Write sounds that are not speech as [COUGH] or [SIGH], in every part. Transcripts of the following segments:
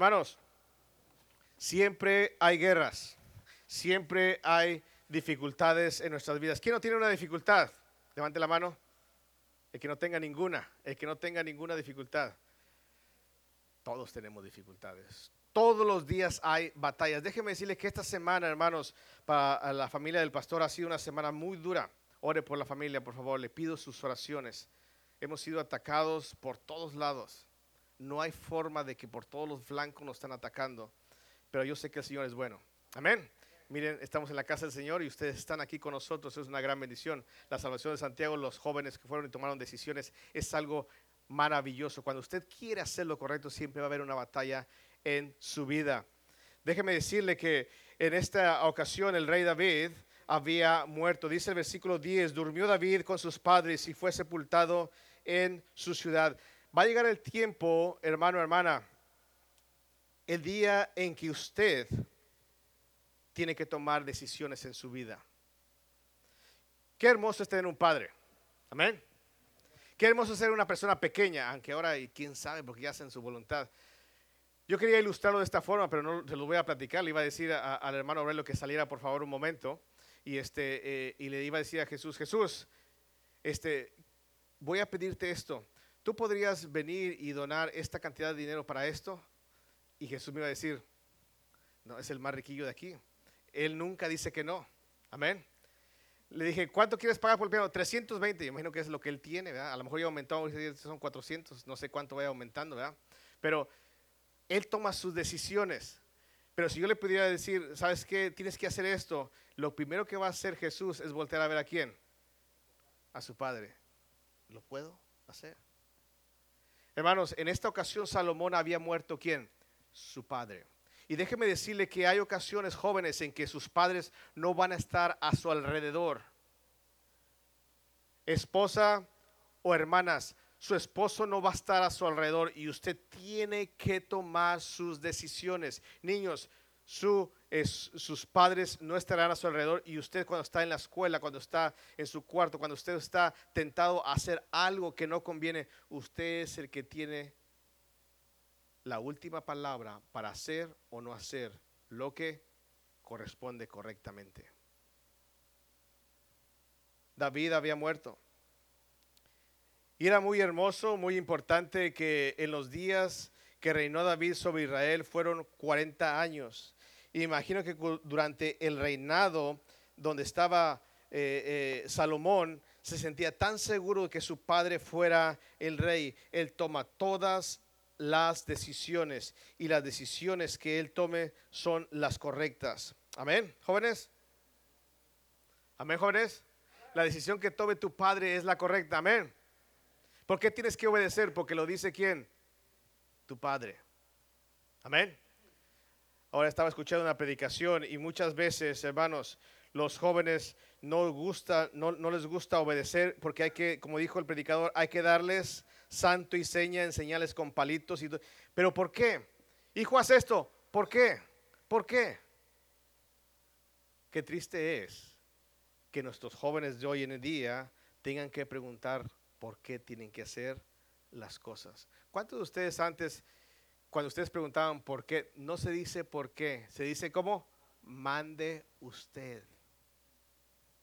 Hermanos, siempre hay guerras, siempre hay dificultades en nuestras vidas. ¿Quién no tiene una dificultad? Levante la mano. El que no tenga ninguna, el que no tenga ninguna dificultad. Todos tenemos dificultades. Todos los días hay batallas. Déjeme decirle que esta semana, hermanos, para la familia del pastor ha sido una semana muy dura. Ore por la familia, por favor. Le pido sus oraciones. Hemos sido atacados por todos lados. No hay forma de que por todos los flancos nos están atacando. Pero yo sé que el Señor es bueno. Amén. Miren, estamos en la casa del Señor y ustedes están aquí con nosotros. Es una gran bendición. La salvación de Santiago, los jóvenes que fueron y tomaron decisiones, es algo maravilloso. Cuando usted quiere hacer lo correcto, siempre va a haber una batalla en su vida. Déjeme decirle que en esta ocasión el rey David había muerto. Dice el versículo 10, durmió David con sus padres y fue sepultado en su ciudad. Va a llegar el tiempo, hermano, hermana, el día en que usted tiene que tomar decisiones en su vida. Qué hermoso es tener un padre. Amén. Qué hermoso ser una persona pequeña, aunque ahora quién sabe porque ya hacen su voluntad. Yo quería ilustrarlo de esta forma, pero no se lo voy a platicar. Le iba a decir al hermano Aurelio que saliera por favor un momento y, este, eh, y le iba a decir a Jesús, Jesús, este, voy a pedirte esto. ¿Tú podrías venir y donar esta cantidad de dinero para esto? Y Jesús me iba a decir, no, es el más riquillo de aquí. Él nunca dice que no. Amén. Le dije, ¿cuánto quieres pagar por el piano? 320, yo imagino que es lo que él tiene. A lo mejor ya aumentado, son 400, no sé cuánto vaya aumentando, ¿verdad? Pero él toma sus decisiones. Pero si yo le pudiera decir, ¿sabes qué? Tienes que hacer esto. Lo primero que va a hacer Jesús es voltear a ver a quién. A su padre. ¿Lo puedo hacer? Hermanos, en esta ocasión Salomón había muerto quién? Su padre. Y déjeme decirle que hay ocasiones jóvenes en que sus padres no van a estar a su alrededor. Esposa o hermanas, su esposo no va a estar a su alrededor y usted tiene que tomar sus decisiones. Niños, sus padres no estarán a su alrededor y usted cuando está en la escuela, cuando está en su cuarto, cuando usted está tentado a hacer algo que no conviene, usted es el que tiene la última palabra para hacer o no hacer lo que corresponde correctamente. David había muerto. Y era muy hermoso, muy importante que en los días que reinó David sobre Israel fueron 40 años. Imagino que durante el reinado donde estaba eh, eh, Salomón, se sentía tan seguro de que su padre fuera el rey. Él toma todas las decisiones y las decisiones que él tome son las correctas. Amén, jóvenes. Amén, jóvenes. La decisión que tome tu padre es la correcta. Amén. ¿Por qué tienes que obedecer? Porque lo dice quién? Tu padre. Amén. Ahora estaba escuchando una predicación y muchas veces, hermanos, los jóvenes no, gusta, no, no, les gusta obedecer porque hay que, como dijo el predicador, hay que darles santo y seña, enseñarles con palitos. Y, Pero ¿por qué? Hijo, haz esto. ¿Por qué? ¿Por qué? Qué triste es que nuestros jóvenes de hoy en día tengan que preguntar por qué tienen que hacer las cosas. ¿Cuántos de ustedes antes, cuando ustedes preguntaban por qué, no se dice por qué, se dice cómo? Mande usted.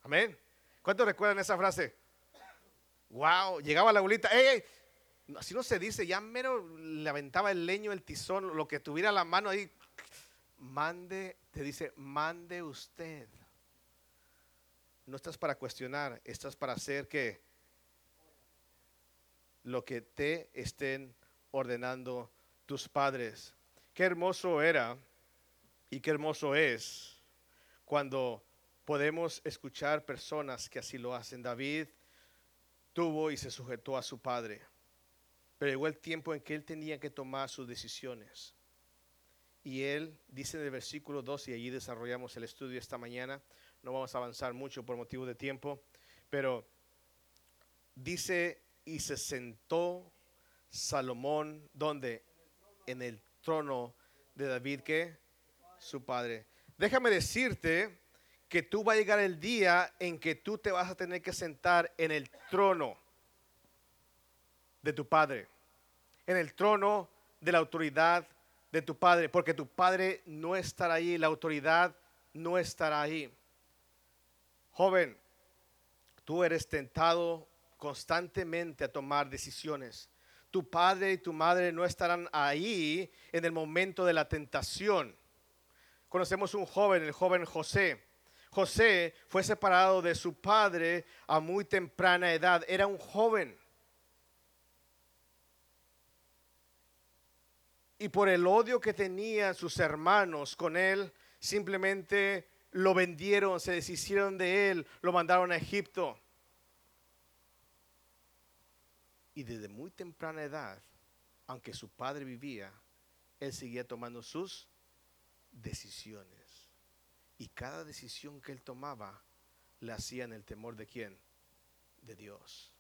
Amén. ¿Cuántos recuerdan esa frase? Wow, llegaba la abuelita, ¡ey, Así no se dice, ya mero le aventaba el leño, el tizón, lo que tuviera la mano ahí. Mande, te dice, mande usted. No estás para cuestionar, estás para hacer que lo que te estén ordenando tus padres. Qué hermoso era y qué hermoso es cuando podemos escuchar personas que así lo hacen. David tuvo y se sujetó a su padre, pero llegó el tiempo en que él tenía que tomar sus decisiones. Y él dice en el versículo 2, y allí desarrollamos el estudio esta mañana, no vamos a avanzar mucho por motivo de tiempo, pero dice y se sentó Salomón, donde en el trono de David, que su padre. Déjame decirte que tú va a llegar el día en que tú te vas a tener que sentar en el trono de tu padre, en el trono de la autoridad de tu padre, porque tu padre no estará ahí, la autoridad no estará ahí. Joven, tú eres tentado constantemente a tomar decisiones. Tu padre y tu madre no estarán ahí en el momento de la tentación. Conocemos un joven, el joven José. José fue separado de su padre a muy temprana edad. Era un joven. Y por el odio que tenían sus hermanos con él, simplemente lo vendieron, se deshicieron de él, lo mandaron a Egipto. Y desde muy temprana edad, aunque su padre vivía, él seguía tomando sus decisiones. Y cada decisión que él tomaba le hacía en el temor de quién? De Dios.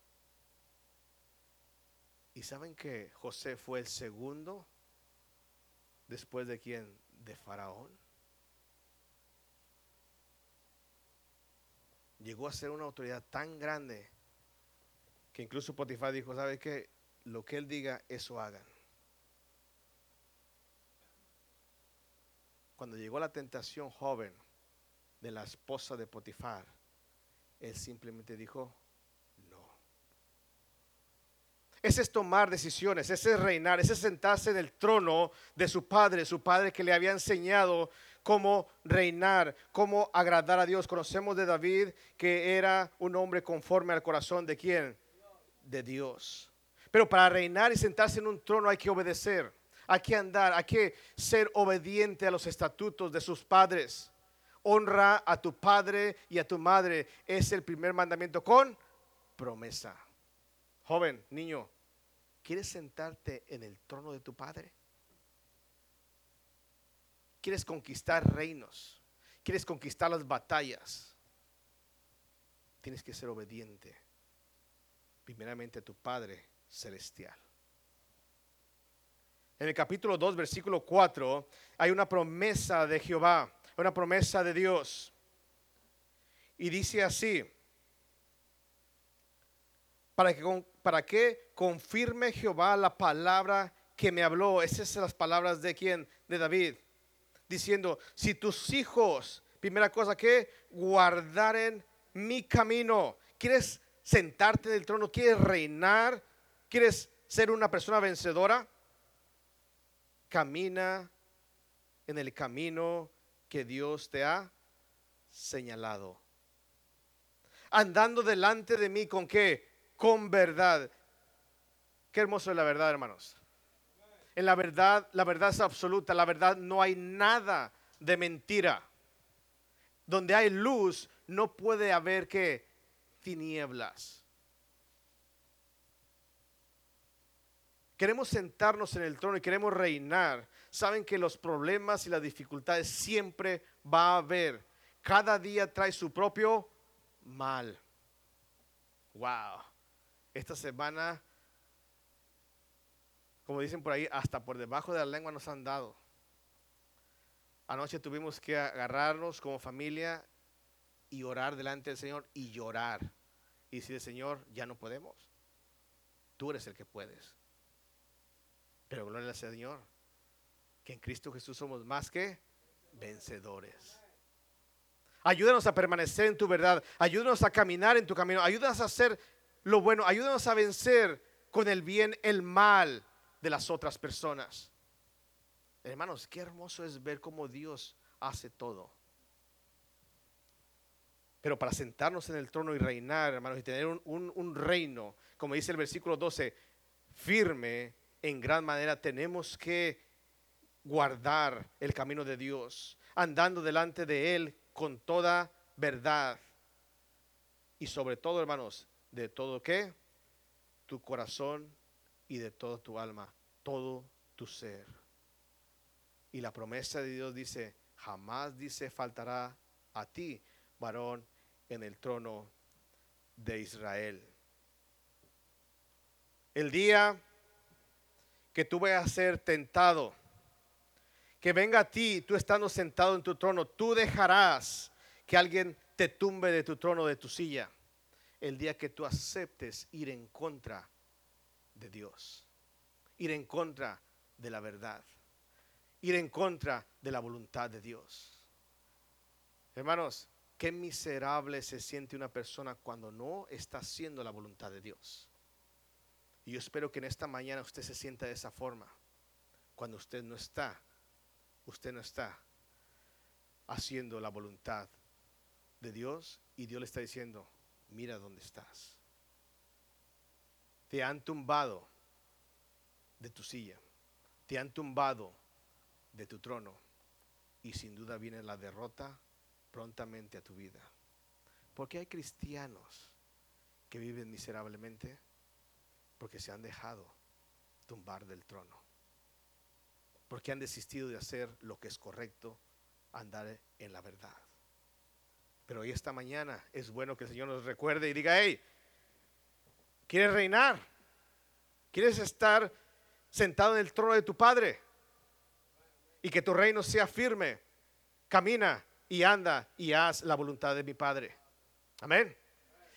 ¿Y saben que José fue el segundo después de quién? De Faraón. Llegó a ser una autoridad tan grande que incluso Potifar dijo, ¿sabe qué? Lo que él diga, eso hagan. Cuando llegó la tentación joven de la esposa de Potifar, él simplemente dijo, no. Ese es tomar decisiones, ese es reinar, ese es sentarse en el trono de su padre, su padre que le había enseñado cómo reinar, cómo agradar a Dios. Conocemos de David que era un hombre conforme al corazón de quién? De Dios. Pero para reinar y sentarse en un trono hay que obedecer hay que andar, hay que ser obediente a los estatutos de sus padres. Honra a tu padre y a tu madre. Es el primer mandamiento con promesa. Joven, niño, ¿quieres sentarte en el trono de tu padre? ¿Quieres conquistar reinos? ¿Quieres conquistar las batallas? Tienes que ser obediente primeramente a tu Padre celestial. En el capítulo 2, versículo 4, hay una promesa de Jehová, una promesa de Dios. Y dice así, para que, para que confirme Jehová la palabra que me habló. Esas son las palabras de quién? De David. Diciendo, si tus hijos, primera cosa que, guardaren mi camino. ¿Quieres sentarte en el trono? ¿Quieres reinar? ¿Quieres ser una persona vencedora? camina en el camino que Dios te ha señalado. Andando delante de mí con qué? Con verdad. Qué hermoso es la verdad, hermanos. En la verdad, la verdad es absoluta, la verdad no hay nada de mentira. Donde hay luz no puede haber que tinieblas. queremos sentarnos en el trono y queremos reinar, saben que los problemas y las dificultades siempre va a haber. Cada día trae su propio mal. Wow. Esta semana, como dicen por ahí, hasta por debajo de la lengua nos han dado. Anoche tuvimos que agarrarnos como familia y orar delante del Señor y llorar. Y decir, Señor, ya no podemos. Tú eres el que puedes. Pero gloria al Señor, que en Cristo Jesús somos más que vencedores. Ayúdanos a permanecer en tu verdad, ayúdanos a caminar en tu camino, ayúdanos a hacer lo bueno, ayúdanos a vencer con el bien el mal de las otras personas. Hermanos, qué hermoso es ver cómo Dios hace todo. Pero para sentarnos en el trono y reinar, hermanos, y tener un, reino, como dice el versículo 12, firme en gran manera tenemos que guardar el camino de Dios, andando delante de Él con toda verdad. Y sobre todo, hermanos, de todo que tu corazón y de toda tu alma, todo tu ser. Y la promesa de Dios dice, jamás dice faltará a ti, varón, en el trono de Israel. El día que tú vayas a ser tentado. Que venga a ti, tú estando sentado en tu trono, tú dejarás que alguien te tumbe de tu trono, de tu silla, el día que tú aceptes ir en contra de Dios, ir en contra de la verdad. ir en contra de la voluntad de Dios. Hermanos, qué miserable se siente una persona cuando no está haciendo la voluntad de Dios. Y yo espero que en esta mañana usted se sienta de esa forma. Cuando usted no está, usted no está haciendo la voluntad de Dios y Dios le está diciendo, mira dónde estás. Te han tumbado de tu silla, te han tumbado de tu trono y sin duda viene la derrota prontamente a tu vida. Porque hay cristianos que viven miserablemente porque se han dejado tumbar del trono. Porque han desistido de hacer lo que es correcto, andar en la verdad. Pero hoy esta mañana es bueno que el Señor nos recuerde y diga, hey, ¿quieres reinar? ¿Quieres estar sentado en el trono de tu Padre? Y que tu reino sea firme. Camina y anda y haz la voluntad de mi Padre. Amén.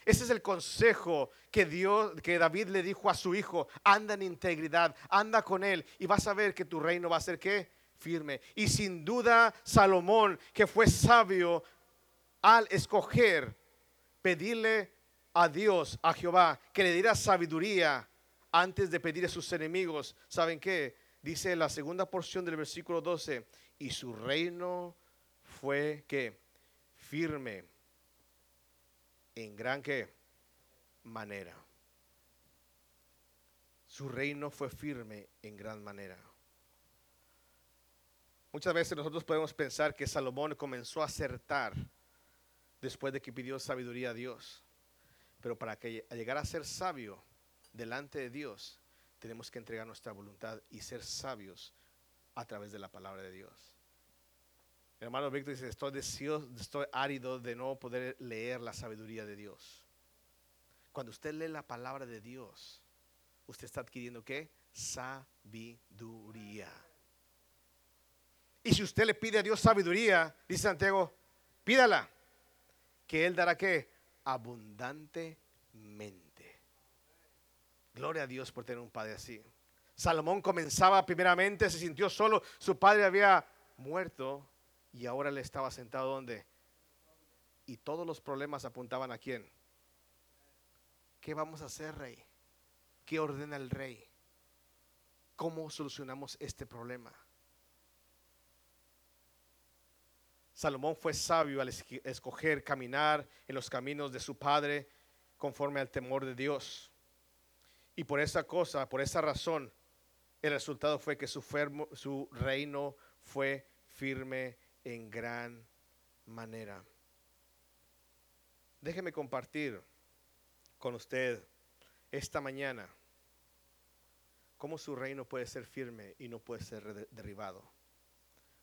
Ese es el consejo que Dios, que David le dijo a su hijo, anda en integridad, anda con él y vas a ver que tu reino va a ser qué? Firme. Y sin duda Salomón, que fue sabio, al escoger, pedirle a Dios, a Jehová, que le diera sabiduría antes de pedir a sus enemigos. ¿Saben qué? Dice la segunda porción del versículo 12, y su reino fue que firme en gran manera. Su reino fue firme en gran manera. Muchas veces nosotros podemos pensar que Salomón comenzó a acertar después de que pidió sabiduría a Dios. Pero para que llegar a ser sabio delante de Dios, tenemos que entregar nuestra voluntad y ser sabios a través de la palabra de Dios. Hermano Víctor dice, estoy deseoso, estoy árido de no poder leer la sabiduría de Dios. Cuando usted lee la palabra de Dios, usted está adquiriendo qué? Sabiduría. Y si usted le pide a Dios sabiduría, dice Santiago, pídala que Él dará que abundantemente. Gloria a Dios por tener un padre así. Salomón comenzaba primeramente, se sintió solo, su padre había muerto y ahora le estaba sentado donde. Y todos los problemas apuntaban a quién. ¿Qué vamos a hacer, rey? ¿Qué ordena el rey? ¿Cómo solucionamos este problema? Salomón fue sabio al escoger caminar en los caminos de su padre conforme al temor de Dios. Y por esa cosa, por esa razón, el resultado fue que su reino fue firme en gran manera. Déjeme compartir con usted esta mañana cómo su reino puede ser firme y no puede ser derribado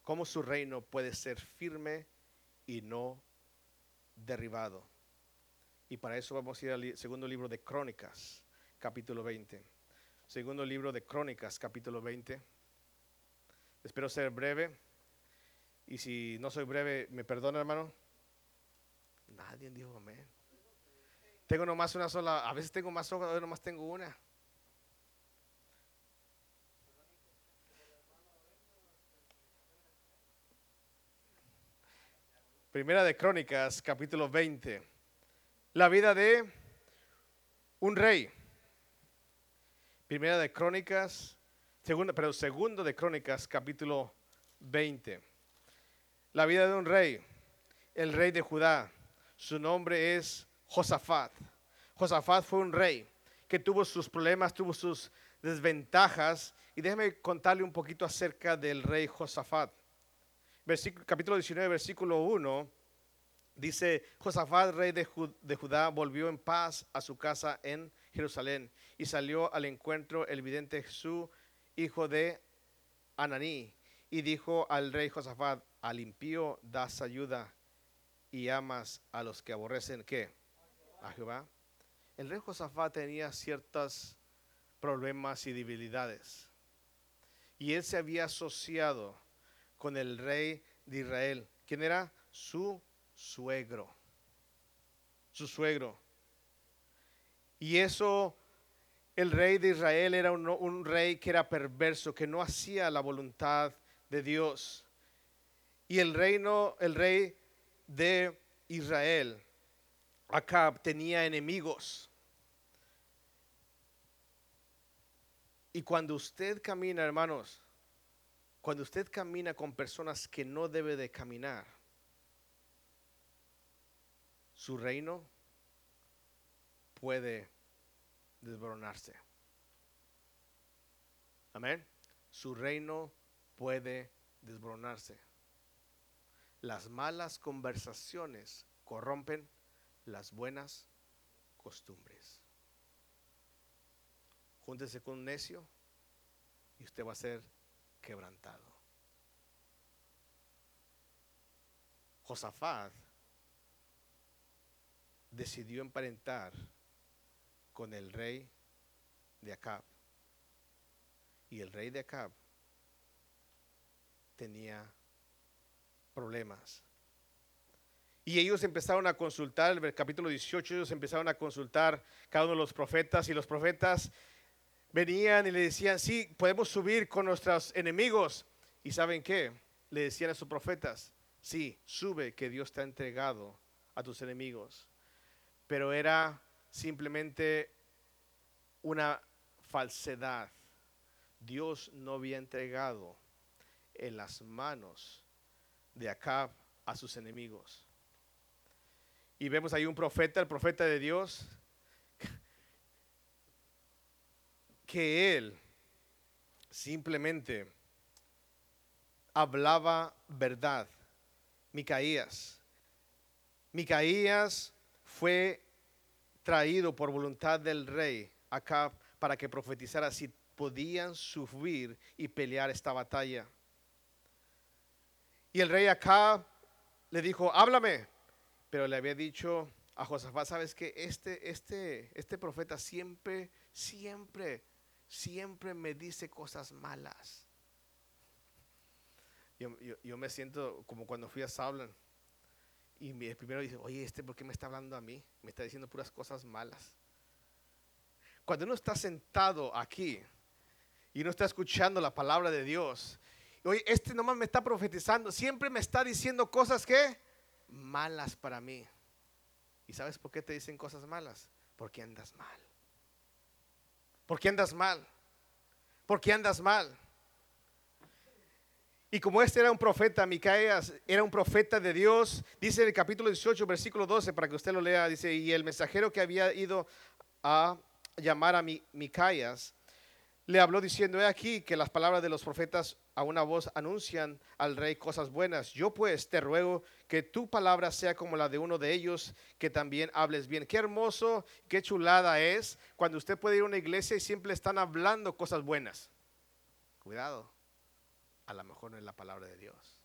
cómo su reino puede ser firme y no derribado. Y para eso vamos a ir al segundo libro de Crónicas, capítulo 20. Segundo libro de Crónicas, capítulo 20. Espero ser breve. Y si no soy breve, ¿me perdona, hermano? Nadie dijo amén. Tengo nomás una sola, a veces tengo más hojas, hoy nomás tengo una. Primera de Crónicas, capítulo 20. La vida de un rey. Primera de Crónicas, segunda, pero segundo de Crónicas, capítulo 20. La vida de un rey, el rey de Judá. Su nombre es Josafat. Josafat fue un rey que tuvo sus problemas, tuvo sus desventajas. Y déjeme contarle un poquito acerca del rey Josafat capítulo 19, versículo 1, dice, Josafat, rey de, Judá, volvió en paz a su casa en Jerusalén y salió al encuentro el vidente Jesús, hijo de Ananí, y dijo al rey Josafat, al impío das ayuda y amas a los que aborrecen, ¿qué? A Jehová. El rey Josafat tenía ciertos problemas y debilidades. Y él se había asociado con el rey de Israel. ¿Quién era? Su suegro. Su suegro. Y eso, el rey de Israel era un, rey que era perverso, que no hacía la voluntad de Dios. Y el reino, el rey de Israel, Acab, tenía enemigos. Y cuando usted camina, hermanos, cuando usted camina con personas que no debe de caminar, su reino puede desboronarse. Amén. Su reino puede desboronarse. Las malas conversaciones corrompen las buenas costumbres. Júntese con un necio y usted va a ser quebrantado. Josafat decidió emparentar con el rey de Acab. Y el rey de Acab tenía problemas. Y ellos empezaron a consultar, el capítulo 18, ellos empezaron a consultar cada uno de los profetas y los profetas venían y le decían, sí, podemos subir con nuestros enemigos. ¿Y saben qué? Le decían a sus profetas, sí, sube que Dios te ha entregado a tus enemigos. Pero era simplemente una falsedad. Dios no había entregado en las manos de Acab a sus enemigos. Y vemos ahí un profeta, el profeta de Dios, que él simplemente hablaba verdad. Micaías. Micaías fue traído por voluntad del rey acá para que profetizara si podían subir y pelear esta batalla. Y el rey acá le dijo, háblame. Pero le había dicho a Josafat, sabes que este, este, este profeta siempre, siempre, siempre me dice cosas malas. Yo, me siento como cuando fui a Saulan. Y mi, primero dice, oye, este, ¿por qué me está hablando a mí? Me está diciendo puras cosas malas. Cuando uno está sentado aquí y uno está escuchando la palabra de Dios, oye, este nomás me está profetizando, siempre me está diciendo cosas que malas para mí. ¿Y sabes por qué te dicen cosas malas? Porque andas mal. Porque andas mal. Porque andas mal. Y como este era un profeta, Micaías era un profeta de Dios, dice en el capítulo 18, versículo 12, para que usted lo lea, dice, y el mensajero que había ido a llamar a Micaías, le habló diciendo, he aquí que las palabras de los profetas a una voz anuncian al rey cosas buenas. Yo pues te ruego que tu palabra sea como la de uno de ellos, que también hables bien. Qué hermoso, qué chulada es cuando usted puede ir a una iglesia y siempre están hablando cosas buenas. Cuidado, a lo mejor no es la palabra de Dios.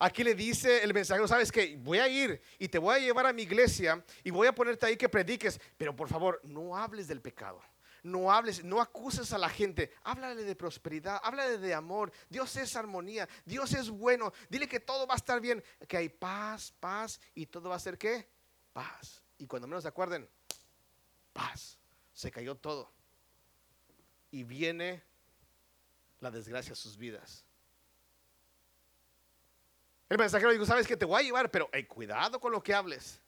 Aquí le dice el mensajero, sabes que voy a ir y te voy a llevar a mi iglesia y voy a ponerte ahí que prediques, pero por favor no hables del pecado no hables, no acuses a la gente, háblale de prosperidad, háblale de amor. Dios es armonía, Dios es bueno. Dile que todo va a estar bien, que hay paz, paz y todo va a ser qué? Paz. Y cuando menos se acuerden, paz. Se cayó todo. Y viene la desgracia a sus vidas. El mensajero dijo, sabes que te voy a llevar, pero cuidado con lo que hables.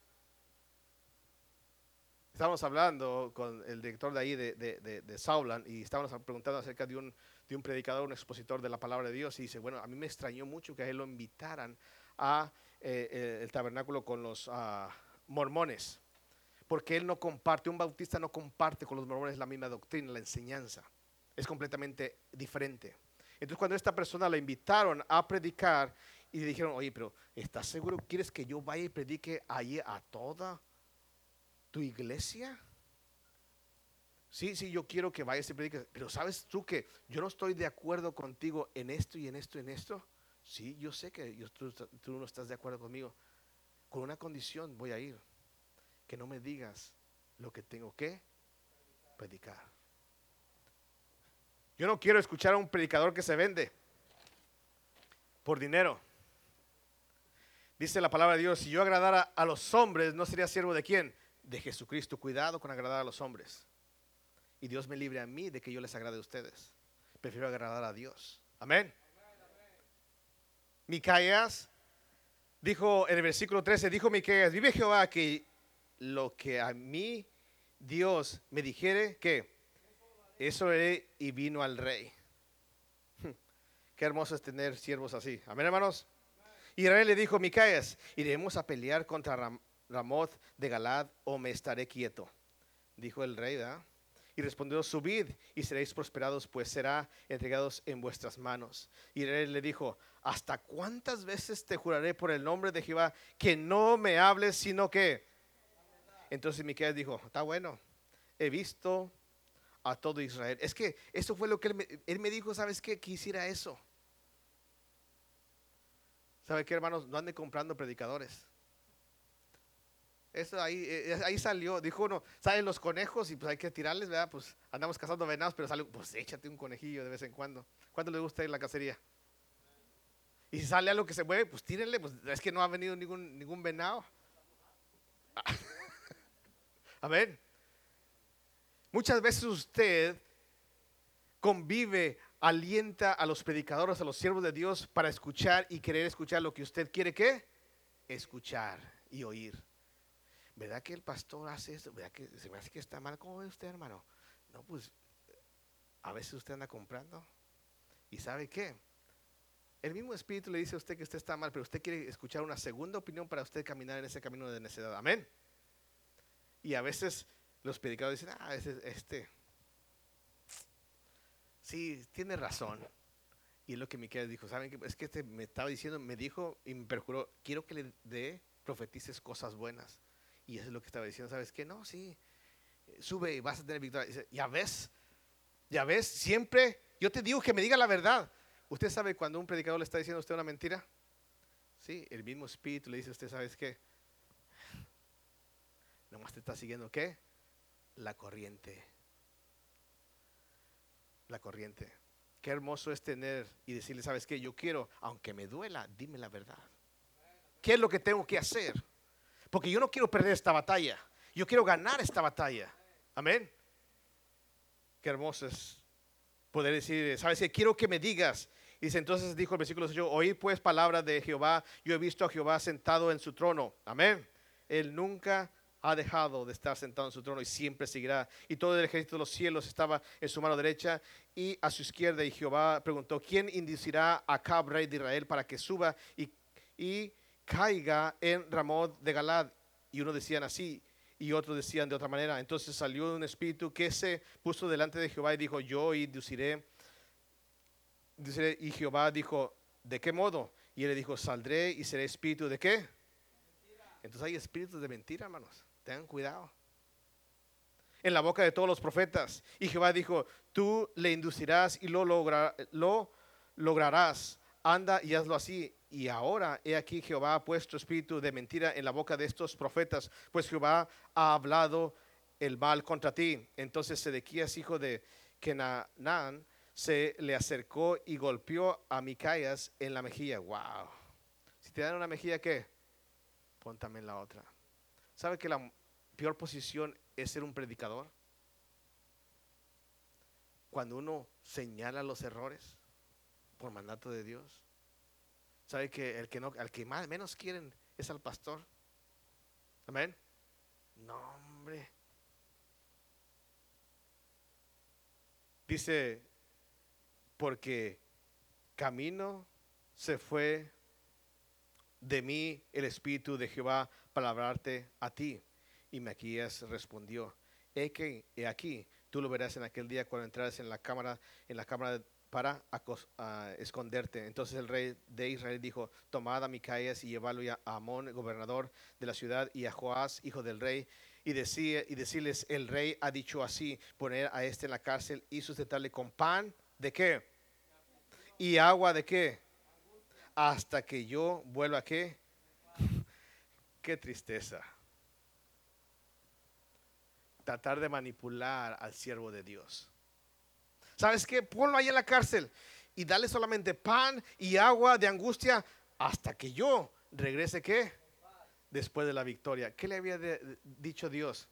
Estábamos hablando con el director de ahí de, de, Saulan y estábamos preguntando acerca de un, predicador, un expositor de la palabra de Dios y dice, bueno, a mí me extrañó mucho que a él lo invitaran a eh, eh, tabernáculo con los ah, mormones, porque él no comparte, un bautista no comparte con los mormones la misma doctrina, la enseñanza, es completamente diferente. Entonces cuando esta persona la invitaron a predicar y le dijeron, oye, pero ¿estás seguro? ¿Quieres que yo vaya y predique allí a toda tu iglesia? Sí, sí, yo quiero que vayas y prediques, pero ¿sabes tú que yo no estoy de acuerdo contigo en esto y en esto y en esto? Sí, yo sé que tú, tú no estás de acuerdo conmigo. Con una condición voy a ir, que no me digas lo que tengo que predicar. Yo no quiero escuchar a un predicador que se vende por dinero. Dice la palabra de Dios, si yo agradara a los hombres, ¿no sería siervo de quién? de Jesucristo. Cuidado con agradar a los hombres. Y Dios me libre a mí de que yo les agrade a ustedes. prefiero agradar a Dios. Amén. Micaías dijo en el versículo 13, dijo Micaías, vive Jehová que lo que a mí Dios me dijere, que eso haré y vino al rey. [LAUGHS] Qué hermoso es tener siervos así. Amén, hermanos. Israel le dijo, Micaías, iremos a pelear contra Ram Ramoth de Galad o me estaré quieto. Dijo el rey, ¿verdad? Y respondió, subid y seréis prosperados, pues será entregados en vuestras manos. Y le dijo, ¿hasta cuántas veces te juraré por el nombre de Jehová que no me hables, sino que... Entonces Miquel dijo, está bueno, he visto a todo Israel. Es que eso fue lo que él me, él me dijo, ¿sabes qué? Quisiera eso. ¿Sabe qué, hermanos? No ande comprando predicadores. Eso ahí, eh, ahí salió, dijo uno, salen los conejos y pues hay que tirarles, ¿verdad? Pues andamos cazando venados, pero sale, pues échate un conejillo de vez en cuando. ¿Cuánto le gusta ir a la cacería? Y si sale algo que se mueve, pues tírenle, pues es que no ha venido ningún, ningún venado. [LAUGHS] Amén. Muchas veces usted convive, alienta a los predicadores, a los siervos de Dios para escuchar y querer escuchar lo que usted quiere que escuchar y oír. ¿verdad que el pastor hace esto? ¿Verdad que se me hace que está mal? ¿Cómo ve usted, hermano? No, pues a veces usted anda comprando y sabe qué. El mismo espíritu le dice a usted que usted está mal, pero usted quiere escuchar una segunda opinión para usted caminar en ese camino de necedad. Amén. Y a veces los predicadores dicen, ah, este, este sí, tiene razón. Y es lo que Miquel dijo, ¿saben qué? Es que este me estaba diciendo, me dijo y me perjuró, quiero que le dé, profetices cosas buenas. Y eso es lo que estaba diciendo, ¿sabes qué? No, sí, sube y vas a tener victoria. ya ves, ya ves, siempre yo te digo que me diga la verdad. ¿Usted sabe cuando un predicador le está diciendo a usted una mentira? Sí, el mismo espíritu le dice usted, ¿sabes qué? Nomás te está siguiendo, ¿qué? La corriente. La corriente. Qué hermoso es tener y decirle, ¿sabes qué? Yo quiero, aunque me duela, dime la verdad. ¿Qué es lo que tengo que hacer? Porque yo no quiero perder esta batalla. Yo quiero ganar esta batalla. Amén. Qué hermoso es poder decir, ¿sabes qué? Quiero que me digas. Dice, entonces dijo el versículo 8, oí pues palabra de Jehová, yo he visto a Jehová sentado en su trono. Amén. Él nunca ha dejado de estar sentado en su trono y siempre seguirá. Y todo el ejército de los cielos estaba en su mano derecha y a su izquierda. Y Jehová preguntó, ¿quién inducirá a Cab, rey de Israel, para que suba y, y caiga en Ramón de Galad. Y uno decían así y otros decían de otra manera. Entonces salió un espíritu que se puso delante de Jehová y dijo, yo induciré. Y Jehová dijo, ¿de qué modo? Y él le dijo, saldré y seré espíritu de qué? Entonces hay espíritus de mentira, hermanos. Tengan cuidado. En la boca de todos los profetas. Y Jehová dijo, tú le inducirás y lo, lo lograrás. Anda y hazlo así. Y ahora he aquí Jehová ha puesto espíritu de mentira en la boca de estos profetas, pues Jehová ha hablado el mal contra ti. Entonces Sedequías, hijo de Kenaán, se le acercó y golpeó a Micaías en la mejilla. Wow. Si te dan una mejilla, ¿qué? Pon también la otra. ¿Sabe que la peor posición es ser un predicador? Cuando uno señala los errores por mandato de Dios. ¿Sabe que el que no, al que más menos quieren es al pastor? Amén. No, hombre. Dice, porque camino se fue de mí el Espíritu de Jehová para a ti. Y Maquías respondió, he que he aquí, tú lo verás en aquel día cuando entraras en la cámara, en la cámara para esconderte. Entonces el rey de Israel dijo, tomad a Micaías y llevadlo a Amón, gobernador de la ciudad, y a Joás, hijo del rey, y, decía, y decirles, el rey ha dicho así, poner a este en la cárcel y sustentarle con pan, ¿de qué? Y agua, ¿de qué? Hasta que yo vuelva a qué? Qué tristeza. Tratar de manipular al siervo de Dios. ¿Sabes qué? Ponlo ahí en la cárcel y dale solamente pan y agua de angustia hasta que yo regrese, ¿qué? Después de la victoria. ¿Qué le había dicho Dios?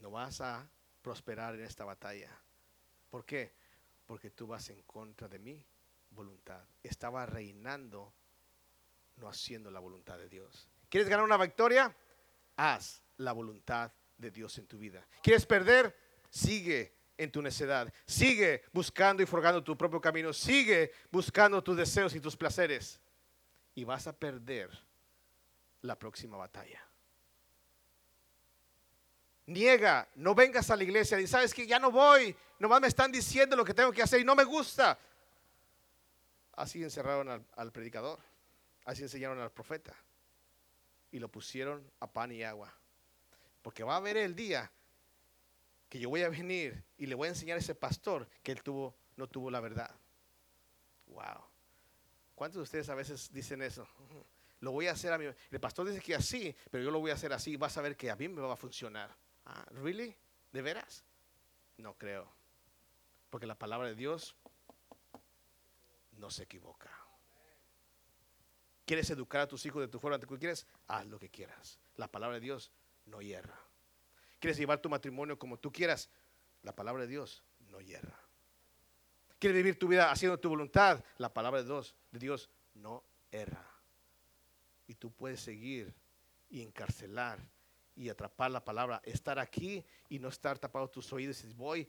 No vas a prosperar en esta batalla. ¿Por qué? Porque tú vas en contra de mi voluntad. Estaba reinando, no haciendo la voluntad de Dios. ¿Quieres ganar una victoria? Haz la voluntad de Dios en tu vida. ¿Quieres perder? Sigue en tu necedad. Sigue buscando y forgando tu propio camino. Sigue buscando tus deseos y tus placeres. Y vas a perder la próxima batalla. Niega, no vengas a la iglesia y sabes que ya no voy, nomás me están diciendo lo que tengo que hacer y no me gusta. Así encerraron al, al predicador, así enseñaron al profeta y lo pusieron a pan y agua. Porque va a haber el día que yo voy a venir y le voy a enseñar a ese pastor que él tuvo, no tuvo la verdad. Wow. ¿Cuántos de ustedes a veces dicen eso? Lo voy a hacer a mí. El pastor dice que así, pero yo lo voy a hacer así. Vas a ver que a mí me va a funcionar. Ah, ¿Really? ¿De veras? No creo. Porque la palabra de Dios no se equivoca. ¿Quieres educar a tus hijos de tu forma que quieres? Haz lo que quieras. La palabra de Dios no hierra. ¿Quieres llevar tu matrimonio como tú quieras? La palabra de Dios no hierra. ¿Quieres vivir tu vida haciendo tu voluntad? La palabra de Dios, de Dios no erra. Y tú puedes seguir y encarcelar y atrapar la palabra, estar aquí y no estar tapado tus oídos y voy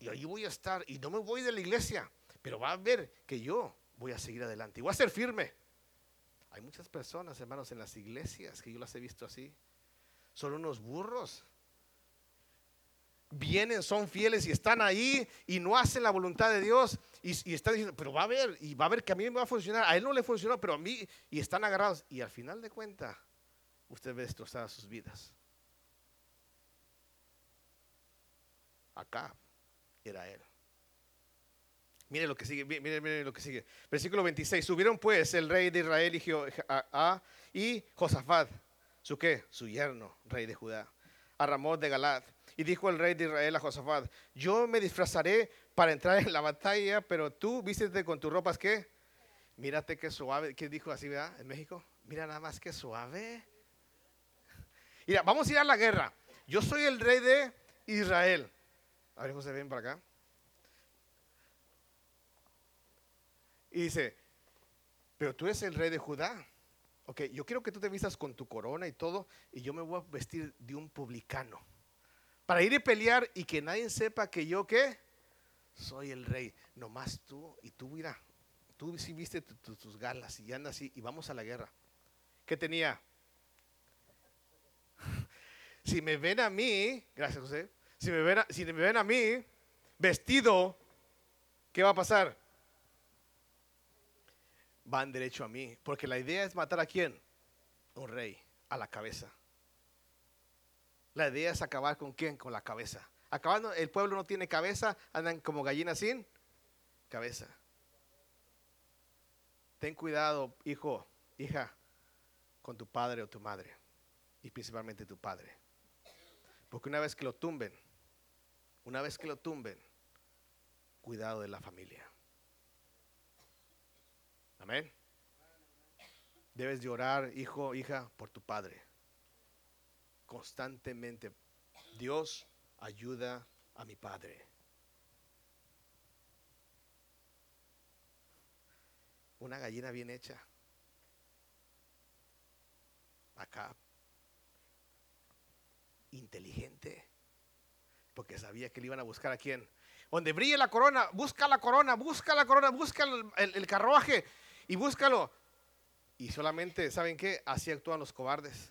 y ahí voy a estar y no me voy de la iglesia, pero va a ver que yo voy a seguir adelante y voy a ser firme. Hay muchas personas, hermanos, en las iglesias que yo las he visto así. Son unos burros. Vienen, son fieles y están ahí y no hacen la voluntad de Dios y, están diciendo, pero va a ver, y va a ver que a mí me va a funcionar. A él no le funcionó, pero a mí, y están agarrados. Y al final de cuentas, usted ve destrozadas sus vidas. Acá era él. Mire lo que sigue, mire, mire, lo que sigue. Versículo 26. Subieron pues el rey de Israel y, a, y Josafat, su qué, su yerno, rey de Judá, a Ramón de Galad. Y dijo el rey de Israel a Josafat, yo me disfrazaré para entrar en la batalla, pero tú vístete con tus ropas ¿qué? Mírate qué suave, ¿qué dijo así, verdad? En México. Mira nada más que suave. Mira, vamos a ir a la guerra. Yo soy el rey de Israel. A ver, José, ven para acá. Y dice, pero tú eres el rey de Judá. Ok, yo quiero que tú te vistas con tu corona y todo, y yo me voy a vestir de un publicano. Para ir a pelear y que nadie sepa que yo, ¿qué? Soy el rey. Nomás tú, y tú, mira, tú sí viste tus galas y andas así, y vamos a la guerra. ¿Qué tenía? [LAUGHS] Si me ven a mí, gracias José, si me ven a, si me ven a mí vestido, ¿qué va a pasar? Van derecho a mí, porque la idea es matar a quién? Un rey, a la cabeza. La idea es acabar con quién? Con la cabeza. Acabando, el pueblo no tiene cabeza, andan como gallinas sin cabeza. Ten cuidado, hijo, hija, con tu padre o tu madre, y principalmente tu padre. Porque una vez que lo tumben, una vez que lo tumben, cuidado de la familia. Amén. Debes llorar, hijo, hija, por tu padre. Constantemente. Dios ayuda a mi padre. Una gallina bien hecha. Acá inteligente, porque sabía que le iban a buscar a quién. Donde brille la corona, busca la corona, busca la corona, busca el, carruaje y búscalo. Y solamente, ¿saben qué? Así actúan los cobardes.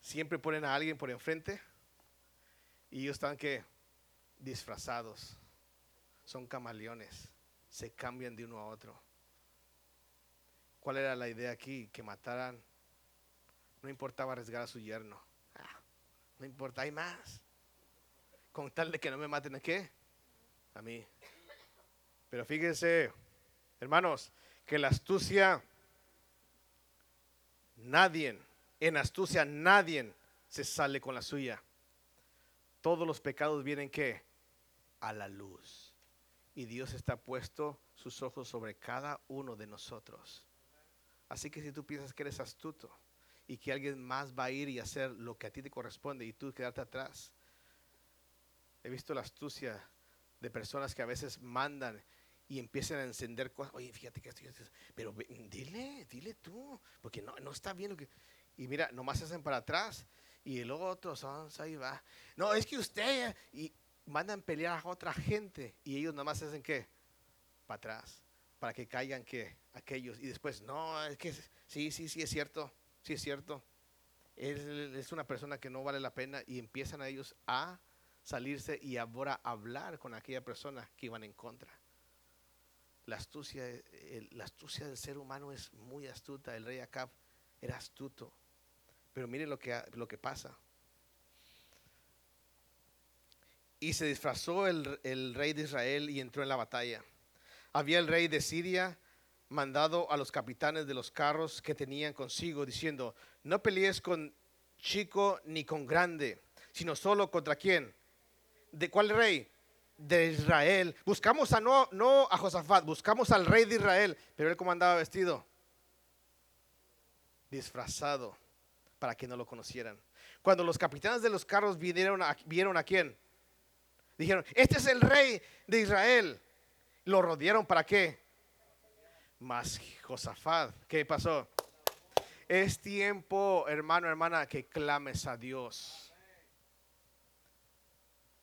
Siempre ponen a alguien por enfrente y ellos están que disfrazados. Son camaleones. Se cambian de uno a otro. ¿Cuál era la idea aquí? Que mataran no importaba arriesgar a su yerno. Ah, no importa, hay más. Con tal de que no me maten a qué? A mí. Pero fíjense, hermanos, que la astucia, nadie, en astucia nadie se sale con la suya. Todos los pecados vienen qué? A la luz. Y Dios está puesto sus ojos sobre cada uno de nosotros. Así que si tú piensas que eres astuto, y que alguien más va a ir y hacer lo que a ti te corresponde y tú quedarte atrás. He visto la astucia de personas que a veces mandan y empiezan a encender cosas. Oye, fíjate que esto, esto, pero dile, dile tú, porque no, no está bien lo que... Y mira, nomás hacen para atrás y el otro, ahí va. No, es que usted, y mandan pelear a otra gente y ellos nomás hacen qué? Para atrás, para que caigan que aquellos. Y después, no, es que sí, sí, sí, es cierto, sí es cierto. Es, es una persona que no vale la pena y empiezan a ellos a salirse y ahora hablar con aquella persona que iban en contra. La astucia, la astucia del ser humano es muy astuta. El rey Acab era astuto. Pero miren lo que, lo que pasa. Y se disfrazó el, el rey de Israel y entró en la batalla. Había el rey de Siria mandado a los capitanes de los carros que tenían consigo, diciendo, no pelees con chico ni con grande, sino solo contra quién, ¿De cuál rey? De Israel. Buscamos a no, no a Josafat, buscamos al rey de Israel. Pero él cómo andaba vestido. Disfrazado para que no lo conocieran. Cuando los capitanes de los carros vinieron a, vieron a quién. Dijeron, este es el rey de Israel. Lo rodearon para qué? Más Josafat. ¿Qué pasó? Es tiempo, hermano, hermana, que clames a Dios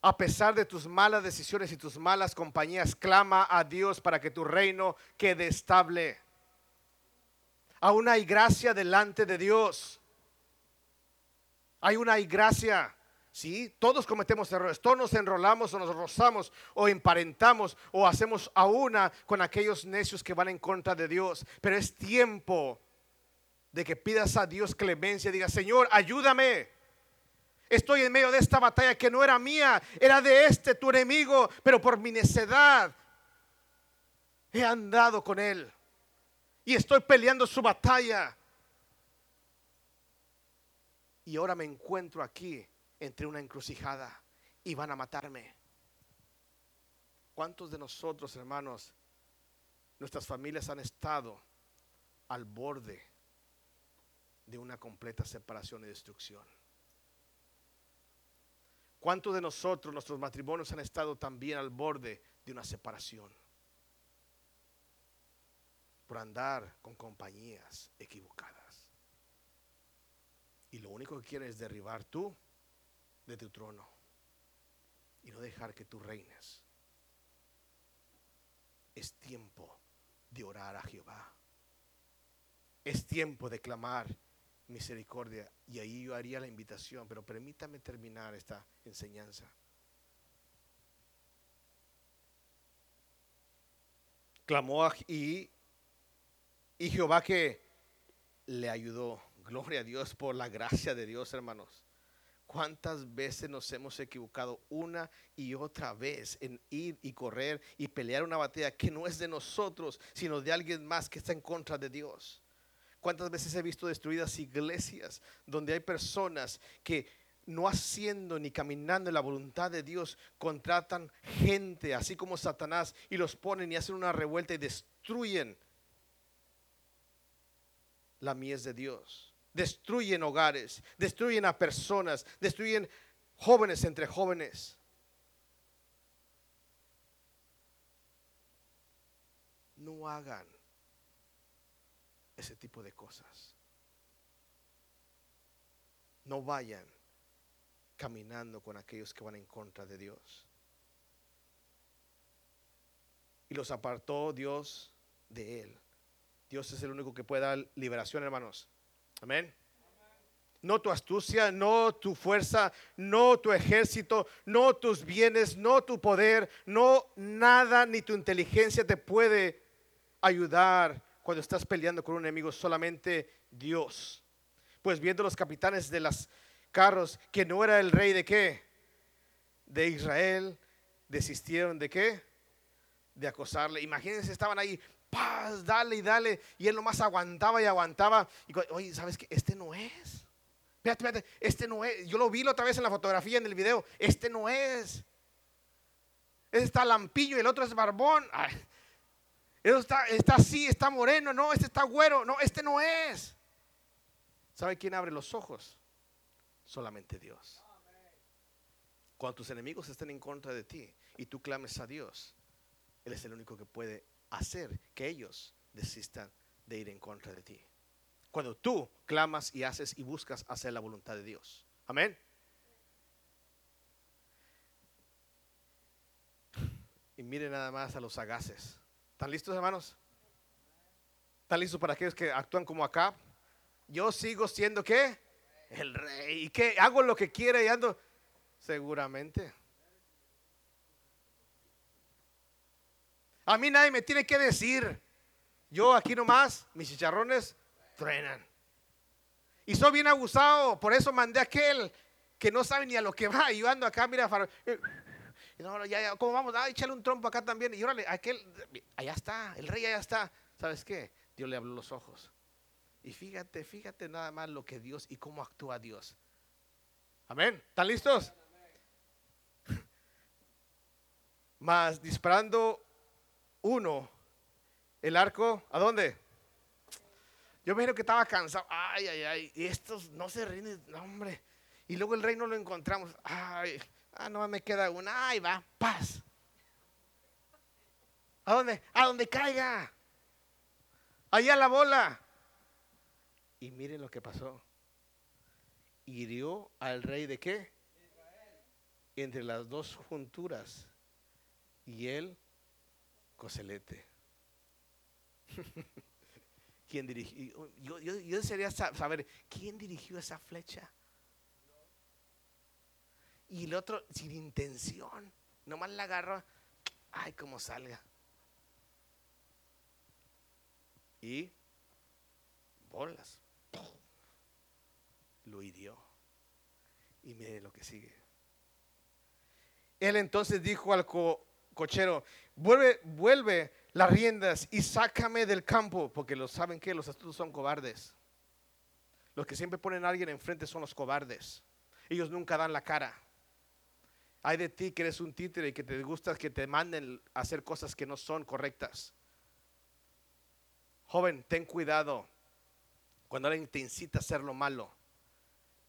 a pesar de tus malas decisiones y tus malas compañías, clama a Dios para que tu reino quede estable. Aún hay gracia delante de Dios. Hay una gracia. Sí, todos cometemos errores, todos nos enrolamos o nos rozamos o emparentamos o hacemos a una con aquellos necios que van en contra de Dios. Pero es tiempo de que pidas a Dios clemencia y digas, Señor, ayúdame. Estoy en medio de esta batalla que no era mía, era de este tu enemigo, pero por mi necedad he andado con él y estoy peleando su batalla. Y ahora me encuentro aquí entre una encrucijada y van a matarme. ¿Cuántos de nosotros, hermanos, nuestras familias han estado al borde de una completa separación y destrucción? ¿Cuántos de nosotros, nuestros matrimonios han estado también al borde de una separación? Por andar con compañías equivocadas. Y lo único que quieres es derribar tú de tu trono y no dejar que tú reines. Es tiempo de orar a Jehová. Es tiempo de clamar misericordia. Y ahí yo haría la invitación, pero permítame terminar esta enseñanza. Clamó y, y Jehová que le ayudó. Gloria a Dios por la gracia de Dios, hermanos. ¿Cuántas veces nos hemos equivocado una y otra vez en ir y correr y pelear una batalla que no es de nosotros, sino de alguien más que está en contra de Dios? ¿Cuántas veces he visto destruidas iglesias donde hay personas que no haciendo ni caminando en la voluntad de Dios contratan gente, así como Satanás, y los ponen y hacen una revuelta y destruyen la mies de Dios? Destruyen hogares, destruyen a personas, destruyen jóvenes entre jóvenes. No hagan ese tipo de cosas. No vayan caminando con aquellos que van en contra de Dios. Y los apartó Dios de él. Dios es el único que puede dar liberación, hermanos. Amén. No tu astucia, no tu fuerza, no tu ejército, no tus bienes, no tu poder, no nada ni tu inteligencia te puede ayudar cuando estás peleando con un enemigo, solamente Dios. Pues viendo los capitanes de los carros que no era el rey de qué? De Israel, desistieron de qué? De acosarle. Imagínense, estaban ahí, paz, dale y dale. Y él nomás aguantaba y aguantaba. Y oye, ¿sabes qué? Este no es. Espérate, espérate, este no es. Yo lo vi la otra vez en la fotografía, en el video. Este no es. Este está lampillo y el otro es barbón. Ay, está, está así, está moreno, no, este está güero, no, este no es. ¿Sabe quién abre los ojos? Solamente Dios. Cuando tus enemigos estén en contra de ti y tú clames a Dios, Él es el único que puede hacer que ellos desistan de ir en contra de ti. Cuando tú clamas y haces y buscas hacer la voluntad de Dios. Amén. Y mire nada más a los sagaces. ¿Están listos, hermanos? ¿Están listos para aquellos que actúan como acá? Yo sigo siendo qué? El rey. ¿Y qué? Hago lo que quiera y ando. Seguramente. A mí nadie me tiene que decir. Yo aquí nomás, mis chicharrones truenan. Y soy bien abusado. Por eso mandé a aquel que no sabe ni a lo que va. Y yo ando acá, mira, no, ya, ya, ¿cómo vamos? Ah, échale un trompo acá también. Y órale, aquel, allá está, el rey allá está. ¿Sabes qué? Dios le abrió los ojos. Y fíjate, fíjate nada más lo que Dios y cómo actúa Dios. Amén. ¿Están listos? [LAUGHS] Más disparando uno, el arco, ¿a dónde? Yo me imagino que estaba cansado. Ay, ay, ay. Y estos no se rinden, no, hombre. Y luego el rey no lo encontramos. Ay, ah, no me queda una. Ay, va, paz. ¿A dónde? A donde caiga. Allá la bola. Y miren lo que pasó. Hirió al rey de qué? Entre las dos junturas. Y él, coselete. [LAUGHS] ¿Quién dirigió? Yo, yo, yo desearía saber, ¿quién dirigió esa flecha? Y el otro, sin intención, nomás la agarró, ay, como salga. Y bolas lo hirió. Y mire lo que sigue. Él entonces dijo al cochero, vuelve, vuelve las riendas y sácame del campo, porque lo saben que los astutos son cobardes. Los que siempre ponen a alguien enfrente son los cobardes. Ellos nunca dan la cara. Hay de ti que eres un títere y que te gusta que te manden a hacer cosas que no son correctas. Joven, ten cuidado cuando alguien te incita a hacer lo malo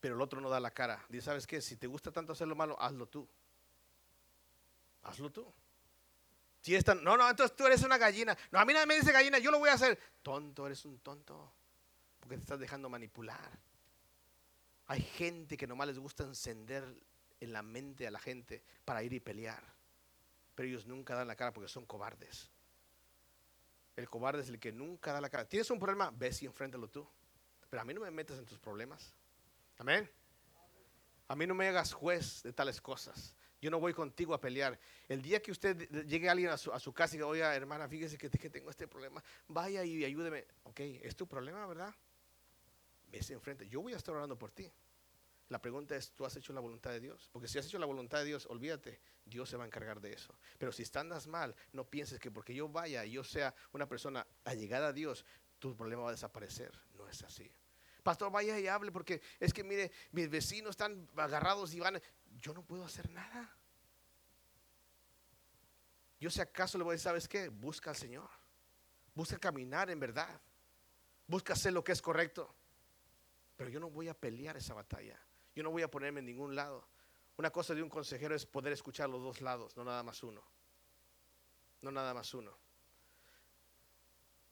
pero el otro no da la cara. Dice, ¿sabes qué? Si te gusta tanto hacer lo malo, hazlo tú. Hazlo tú. Si están, no, no, entonces tú eres una gallina. No, a mí nadie me dice gallina, yo lo voy a hacer. Tonto, eres un tonto. Porque te estás dejando manipular. Hay gente que nomás les gusta encender en la mente a la gente para ir y pelear. Pero ellos nunca dan la cara porque son cobardes. El cobarde es el que nunca da la cara. ¿Tienes un problema? Ve y enfréntalo tú. Pero a mí no me metes en tus problemas. Amén. A mí no me hagas juez de tales cosas. Yo no voy contigo a pelear. El día que usted llegue alguien a su, a su casa y diga, oye, hermana, fíjese que, tengo este problema, vaya y ayúdeme. Ok, es tu problema, ¿verdad? Vese enfrente. Yo voy a estar orando por ti. La pregunta es, ¿tú has hecho la voluntad de Dios? Porque si has hecho la voluntad de Dios, olvídate, Dios se va a encargar de eso. Pero si andas mal, no pienses que porque yo vaya y yo sea una persona allegada a Dios, tu problema va a desaparecer. No es así. Pastor, vaya y hable porque es que mire, mis vecinos están agarrados y van. Yo no puedo hacer nada. Yo si acaso le voy a decir, ¿sabes qué? Busca al Señor. Busca caminar en verdad. Busca hacer lo que es correcto. Pero yo no voy a pelear esa batalla. Yo no voy a ponerme en ningún lado. Una cosa de un consejero es poder escuchar los dos lados, no nada más uno. No nada más uno.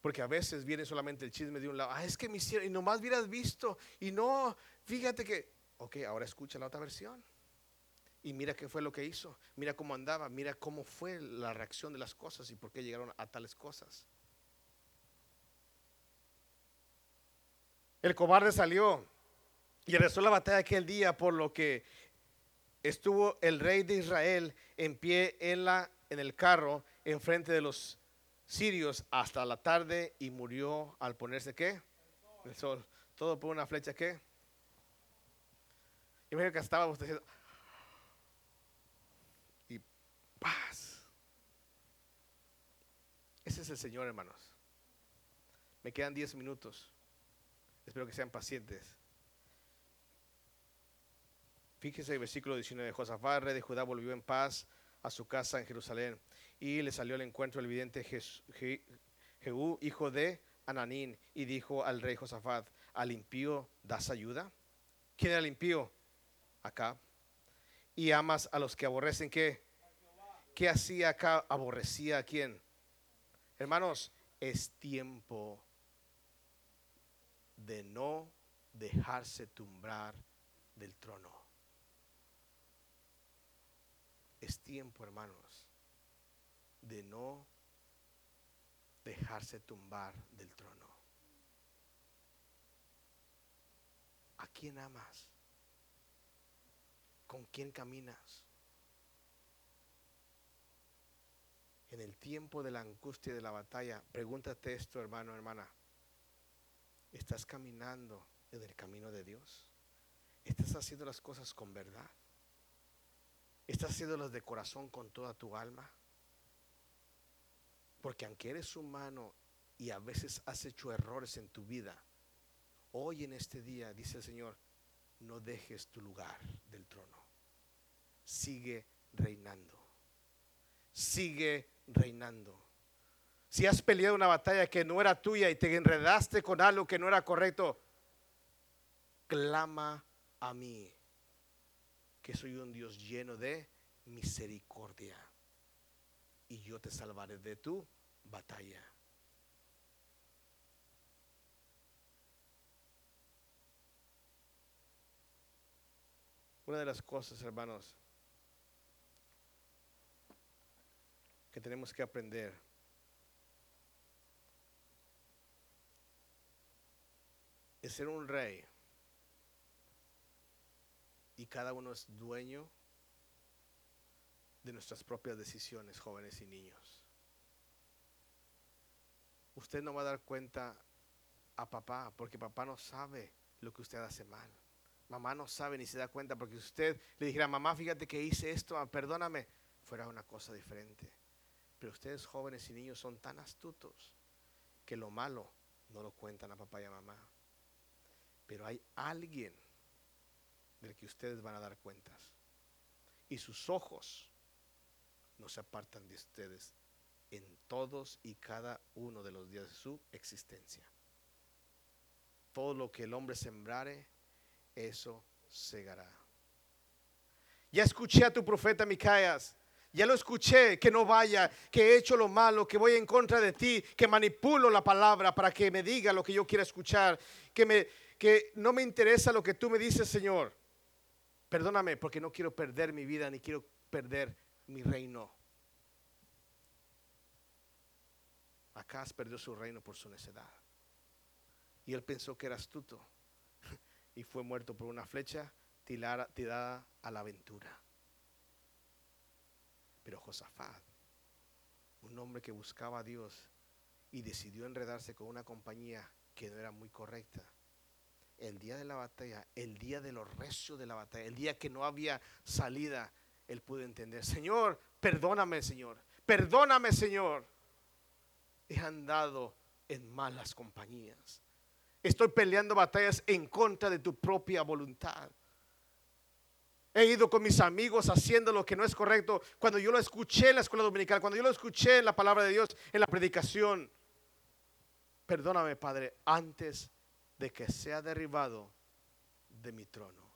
Porque a veces viene solamente el chisme de un lado. Ah, es que me hicieron, y nomás hubieras visto, y no, fíjate que, ok, ahora escucha la otra versión. Y mira qué fue lo que hizo, mira cómo andaba, mira cómo fue la reacción de las cosas y por qué llegaron a tales cosas. El cobarde salió y rezó la batalla aquel día, por lo que estuvo el rey de Israel en pie en, la, en el carro enfrente de los sirios hasta la tarde y murió al ponerse qué? El sol. Todo por una flecha qué? Yo me que estaba diciendo, y paz. Ese es el Señor, hermanos. Me quedan 10 minutos. Espero que sean pacientes. Fíjese el versículo 19. Josafat, rey de Judá, volvió en paz a su casa en Jerusalén y le salió al encuentro el vidente Jehú, hijo de Ananín, y dijo al rey Josafat, ¿al impío das ayuda? ¿Quién era el impío? Acá. y amas a los que aborrecen qué? ¿Qué hacía acá? Aborrecía a quién? Hermanos, es tiempo de no dejarse tumbrar del trono. Es tiempo, hermanos, de no dejarse tumbar del trono. ¿A quién amas? ¿Con quién caminas? En el tiempo de la angustia y de la batalla, pregúntate esto, hermano, hermana. ¿Estás caminando en el camino de Dios? ¿Estás haciendo las cosas con verdad? ¿Estás haciéndolas de corazón con toda tu alma? Porque aunque eres humano y a veces has hecho errores en tu vida, hoy en este día, dice el Señor, no dejes tu lugar del trono. Sigue reinando. Sigue reinando. Si has peleado una batalla que no era tuya y te enredaste con algo que no era correcto, clama a mí, que soy un Dios lleno de misericordia. Y yo te salvaré de tu batalla. Una de las cosas, hermanos, que tenemos que aprender es ser un rey y cada uno es dueño de nuestras propias decisiones, jóvenes y niños. Usted no va a dar cuenta a papá porque papá no sabe lo que usted hace mal. Mamá no sabe ni se da cuenta porque si usted le dijera, mamá, fíjate que hice esto, ah, perdóname, fuera una cosa diferente. Pero ustedes jóvenes y niños son tan astutos que lo malo no lo cuentan a papá y a mamá. Pero hay alguien del que ustedes van a dar cuentas. Y sus ojos no se apartan de ustedes en todos y cada uno de los días de su existencia. Todo lo que el hombre sembrare, eso segará. Ya escuché a tu profeta Micaías ya lo escuché, que no vaya, que he hecho lo malo, que voy en contra de ti, que manipulo la palabra para que me diga lo que yo quiera escuchar, que, me, que no me interesa lo que tú me dices, Señor. Perdóname porque no quiero perder mi vida ni quiero perder mi reino. Acaz perdió su reino por su necedad. Y él pensó que era astuto [LAUGHS] y fue muerto por una flecha tirada a la aventura. Pero Josafat, un hombre que buscaba a Dios y decidió enredarse con una compañía que no era muy correcta, el día de la batalla, el día de los recios de la batalla, el día que no había salida, él pudo entender, Señor, perdóname, Señor, perdóname, Señor. He andado en malas compañías. Estoy peleando batallas en contra de tu propia voluntad. He ido con mis amigos haciendo lo que no es correcto. Cuando yo lo escuché en la escuela dominical, cuando yo lo escuché en la palabra de Dios, en la predicación. Perdóname, Padre, antes de que sea derribado de mi trono.